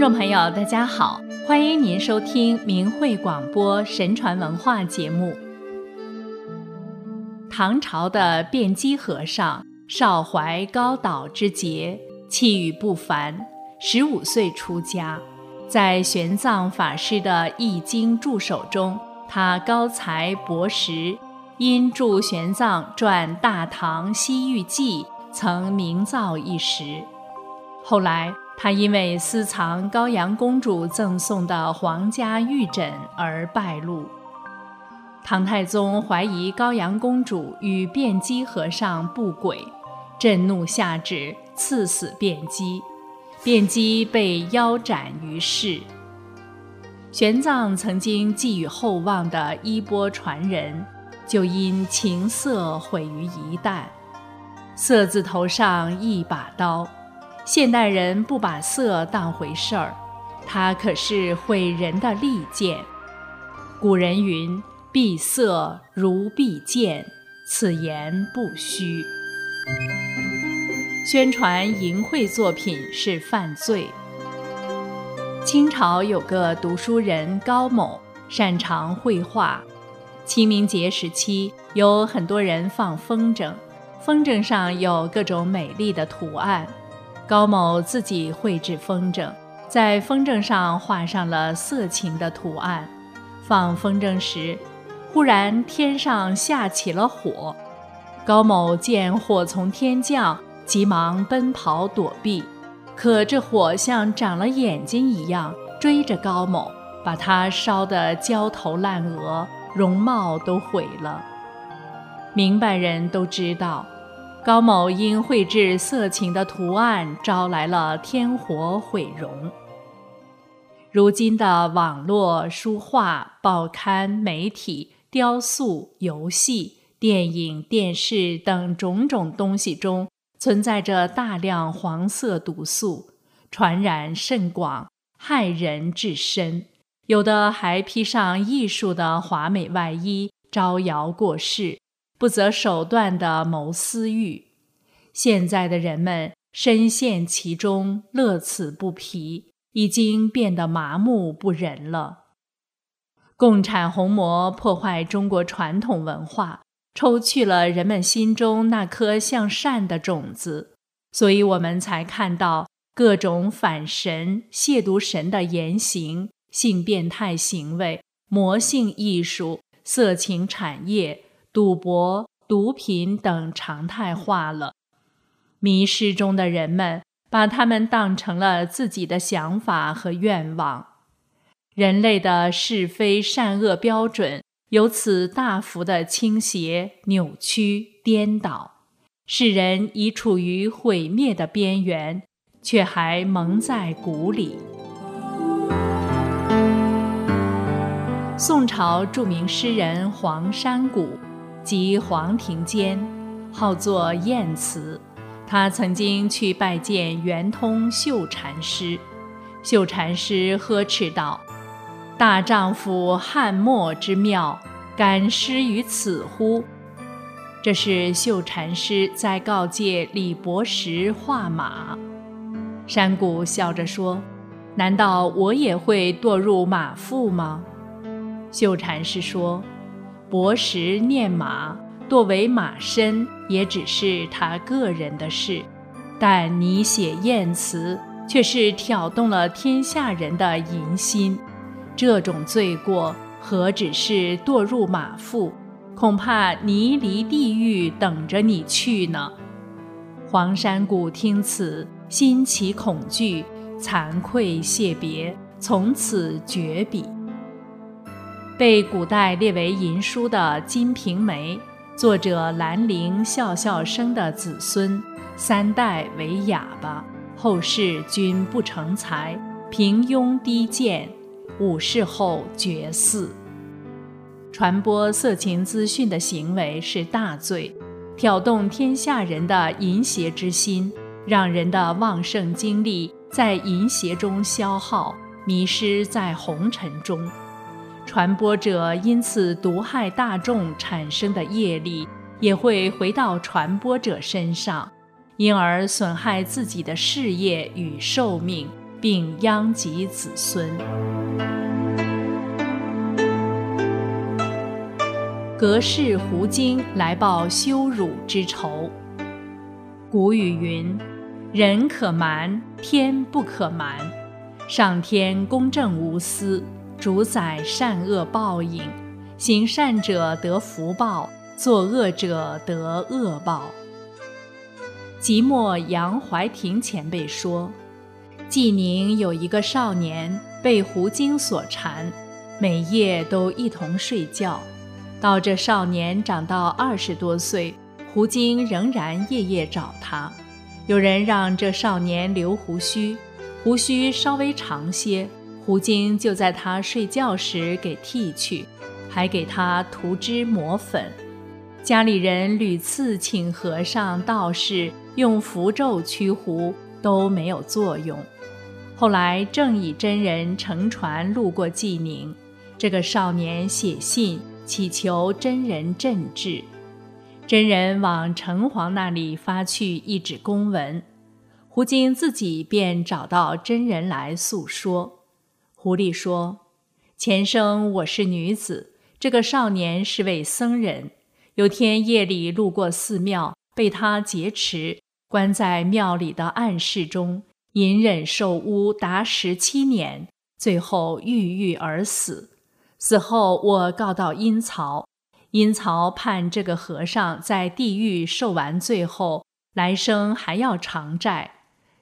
众朋友，大家好，欢迎您收听明慧广播神传文化节目。唐朝的辩机和尚少怀高岛之节，气宇不凡，十五岁出家，在玄奘法师的《易经》助手中，他高才博识，因著玄奘传《大唐西域记》，曾名噪一时。后来。他因为私藏高阳公主赠送的皇家玉枕而败露。唐太宗怀疑高阳公主与辩机和尚不轨，震怒下旨赐死辩机，辩机被腰斩于市。玄奘曾经寄予厚望的衣钵传人，就因情色毁于一旦。色字头上一把刀。现代人不把色当回事儿，它可是毁人的利剑。古人云：“避色如避剑”，此言不虚。宣传淫秽作品是犯罪。清朝有个读书人高某，擅长绘画。清明节时期，有很多人放风筝，风筝上有各种美丽的图案。高某自己绘制风筝，在风筝上画上了色情的图案。放风筝时，忽然天上下起了火。高某见火从天降，急忙奔跑躲避。可这火像长了眼睛一样，追着高某，把他烧得焦头烂额，容貌都毁了。明白人都知道。高某因绘制色情的图案，招来了天火毁容。如今的网络、书画、报刊、媒体、雕塑、游戏、电影、电视等种种东西中，存在着大量黄色毒素，传染甚广，害人至深。有的还披上艺术的华美外衣，招摇过市。不择手段的谋私欲，现在的人们深陷其中，乐此不疲，已经变得麻木不仁了。共产红魔破坏中国传统文化，抽去了人们心中那颗向善的种子，所以我们才看到各种反神、亵渎神的言行、性变态行为、魔性艺术、色情产业。赌博、毒品等常态化了，迷失中的人们把他们当成了自己的想法和愿望，人类的是非善恶标准由此大幅的倾斜、扭曲、颠倒，世人已处于毁灭的边缘，却还蒙在鼓里。宋朝著名诗人黄山谷。即黄庭坚，号作晏慈。他曾经去拜见圆通秀禅师，秀禅师呵斥道：“大丈夫汉末之妙，敢失于此乎？”这是秀禅师在告诫李伯实画马。山谷笑着说：“难道我也会堕入马腹吗？”秀禅师说。博识念马，堕为马身，也只是他个人的事；但你写艳词，却是挑动了天下人的淫心。这种罪过，何止是堕入马腹，恐怕泥离地狱等着你去呢。黄山谷听此，心起恐惧，惭愧谢别，从此绝笔。被古代列为淫书的《金瓶梅》，作者兰陵笑笑生的子孙，三代为哑巴，后世均不成才，平庸低贱，五世后绝嗣。传播色情资讯的行为是大罪，挑动天下人的淫邪之心，让人的旺盛精力在淫邪中消耗，迷失在红尘中。传播者因此毒害大众产生的业力，也会回到传播者身上，因而损害自己的事业与寿命，并殃及子孙。隔世狐精来报羞辱之仇。古语云：“人可瞒，天不可瞒。”上天公正无私，主宰善恶报应。行善者得福报，作恶者得恶报。即墨杨怀廷前辈说，济宁有一个少年被胡经所缠，每夜都一同睡觉。到这少年长到二十多岁，胡经仍然夜夜找他。有人让这少年留胡须，胡须稍微长些，胡精就在他睡觉时给剃去，还给他涂脂抹粉。家里人屡次请和尚道士用符咒驱胡，都没有作用。后来正以真人乘船路过济宁，这个少年写信。祈求真人镇治，真人往城隍那里发去一纸公文，胡经自己便找到真人来诉说。狐狸说：“前生我是女子，这个少年是位僧人。有天夜里路过寺庙，被他劫持，关在庙里的暗室中，隐忍受污达十七年，最后郁郁而死。”死后，我告到阴曹，阴曹判这个和尚在地狱受完罪后，来生还要偿债。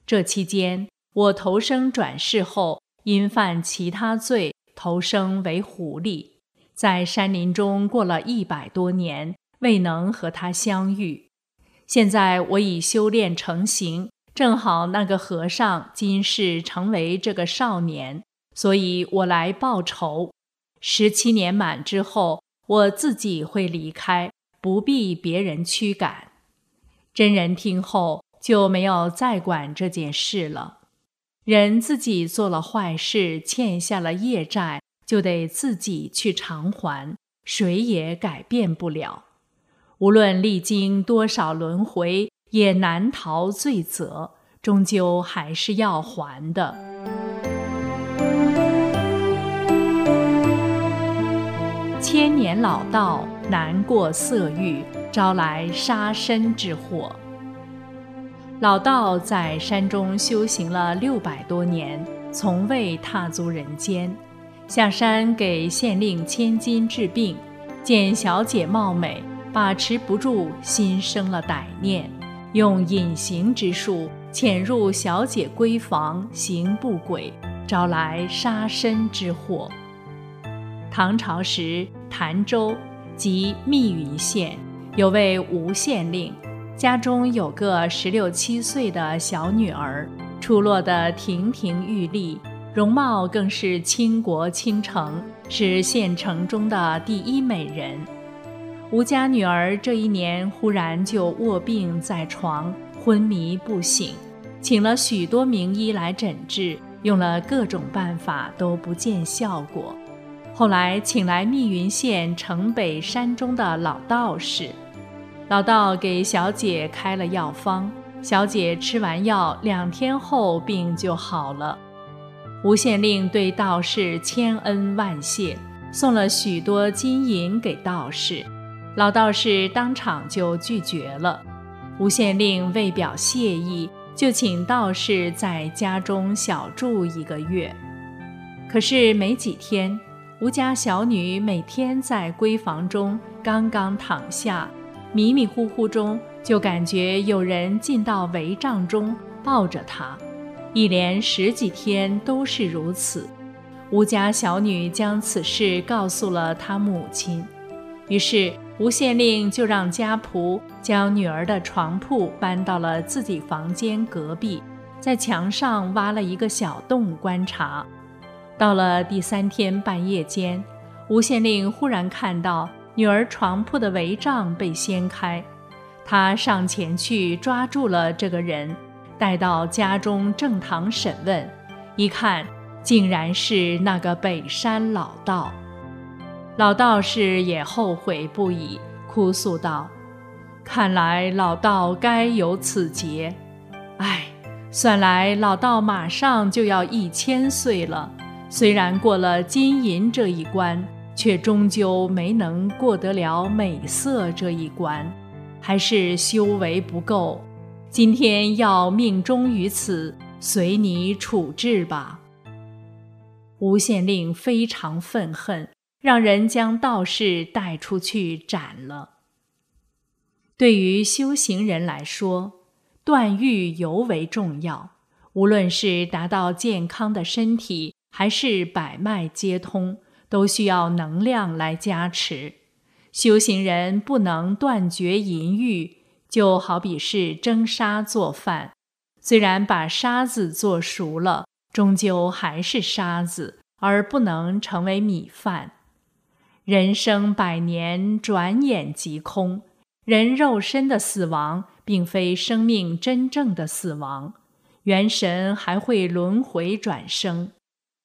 这期间，我投生转世后，因犯其他罪，投生为狐狸，在山林中过了一百多年，未能和他相遇。现在我已修炼成形，正好那个和尚今世成为这个少年，所以我来报仇。十七年满之后，我自己会离开，不必别人驱赶。真人听后就没有再管这件事了。人自己做了坏事，欠下了业债，就得自己去偿还，谁也改变不了。无论历经多少轮回，也难逃罪责，终究还是要还的。千年老道难过色欲，招来杀身之祸。老道在山中修行了六百多年，从未踏足人间。下山给县令千金治病，见小姐貌美，把持不住，心生了歹念，用隐形之术潜入小姐闺房，行不轨，招来杀身之祸。唐朝时，潭州即密云县有位吴县令，家中有个十六七岁的小女儿，出落得亭亭玉立，容貌更是倾国倾城，是县城中的第一美人。吴家女儿这一年忽然就卧病在床，昏迷不醒，请了许多名医来诊治，用了各种办法都不见效果。后来请来密云县城北山中的老道士，老道给小姐开了药方，小姐吃完药两天后病就好了。吴县令对道士千恩万谢，送了许多金银给道士，老道士当场就拒绝了。吴县令为表谢意，就请道士在家中小住一个月。可是没几天。吴家小女每天在闺房中刚刚躺下，迷迷糊糊中就感觉有人进到帷帐中抱着她，一连十几天都是如此。吴家小女将此事告诉了她母亲，于是吴县令就让家仆将女儿的床铺搬到了自己房间隔壁，在墙上挖了一个小洞观察。到了第三天半夜间，吴县令忽然看到女儿床铺的帷帐被掀开，他上前去抓住了这个人，带到家中正堂审问，一看，竟然是那个北山老道。老道士也后悔不已，哭诉道：“看来老道该有此劫，唉，算来老道马上就要一千岁了，虽然过了金银这一关，却终究没能过得了美色这一关，还是修为不够。今天要命终于此，随你处置吧。吴县令非常愤恨，让人将道士带出去斩了。对于修行人来说，断欲尤为重要。无论是达到健康的身体，还是百脉皆通，都需要能量来加持。修行人不能断绝淫欲，就好比是蒸沙做饭，虽然把沙子做熟了，终究还是沙子。而不能成为米饭。人生百年，转眼即空。人肉身的死亡，并非生命真正的死亡。元神还会轮回转生，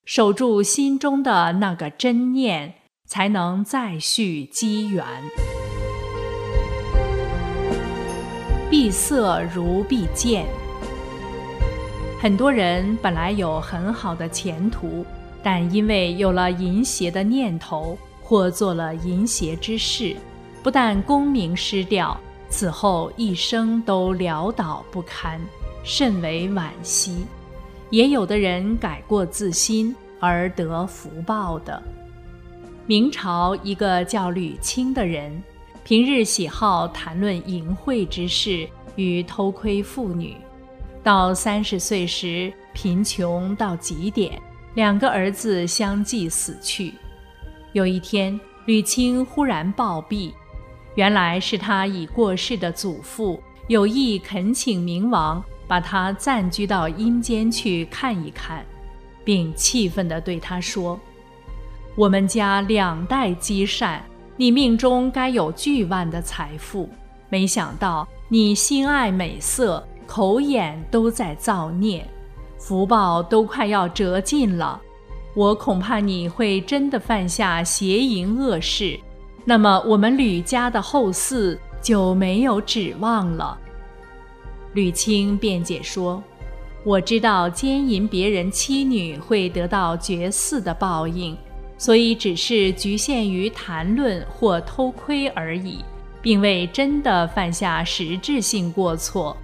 守住心中的那个真念，才能再续机缘。闭塞如闭剑。很多人本来有很好的前途。但因为有了淫邪的念头，或做了淫邪之事，不但功名失掉，此后一生都潦倒不堪，甚为惋惜。也有的人改过自新而得福报的。明朝一个叫吕清的人，平日喜好谈论淫秽之事与偷窥妇女，到三十岁时贫穷到极点。两个儿子相继死去。有一天，吕清忽然暴毙，原来是他已过世的祖父有意恳请冥王把他暂居到阴间去看一看，并气愤地对他说：“我们家两代积善，你命中该有巨万的财富，没想到你心爱美色，口眼都在造孽。”福报都快要折尽了，我恐怕你会真的犯下邪淫恶事，那么我们吕家的后嗣就没有指望了。吕青辩解说：“我知道奸淫别人妻女会得到绝嗣的报应，所以只是局限于谈论或偷窥而已，并未真的犯下实质性过错。”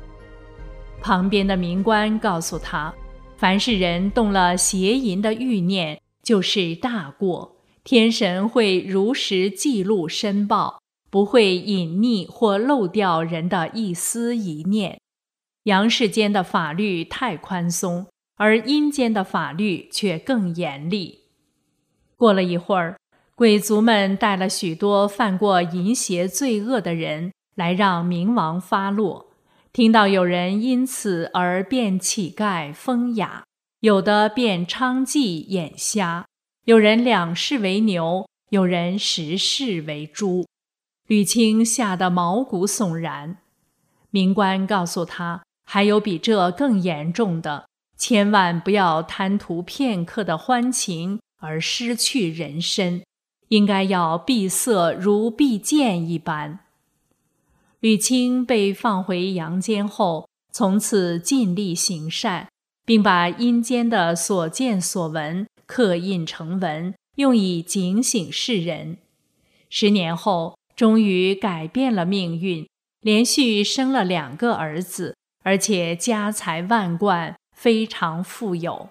旁边的民官告诉他。凡是人动了邪淫的欲念，就是大过。天神会如实记录申报，不会隐匿或漏掉人的一丝一念。阳世间的法律太宽松，而阴间的法律却更严厉。过了一会儿，鬼族们带了许多犯过淫邪罪恶的人来，让冥王发落。听到有人因此而变乞丐风雅，有的变娼妓眼瞎，有人两世为牛，有人十世为猪。吕青吓得毛骨悚然。明官告诉他，还有比这更严重的，千万不要贪图片刻的欢情而失去人身，应该要闭塞如闭剑一般。吕青被放回阳间后，从此尽力行善，并把阴间的所见所闻刻印成文，用以警醒世人。十年后，终于改变了命运，连续生了两个儿子，而且家财万贯，非常富有。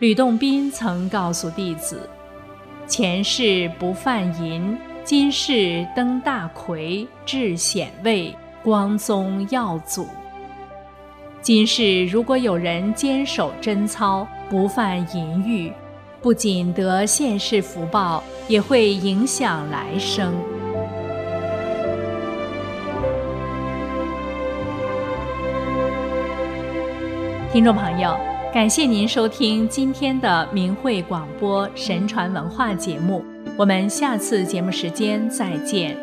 吕洞宾曾告诉弟子：“前世不犯淫。”今世登大魁，至显位，光宗耀祖。今世如果有人坚守贞操，不犯淫欲，不仅得现世福报，也会影响来生。听众朋友，感谢您收听今天的明慧广播神传文化节目。我们下次节目时间再见。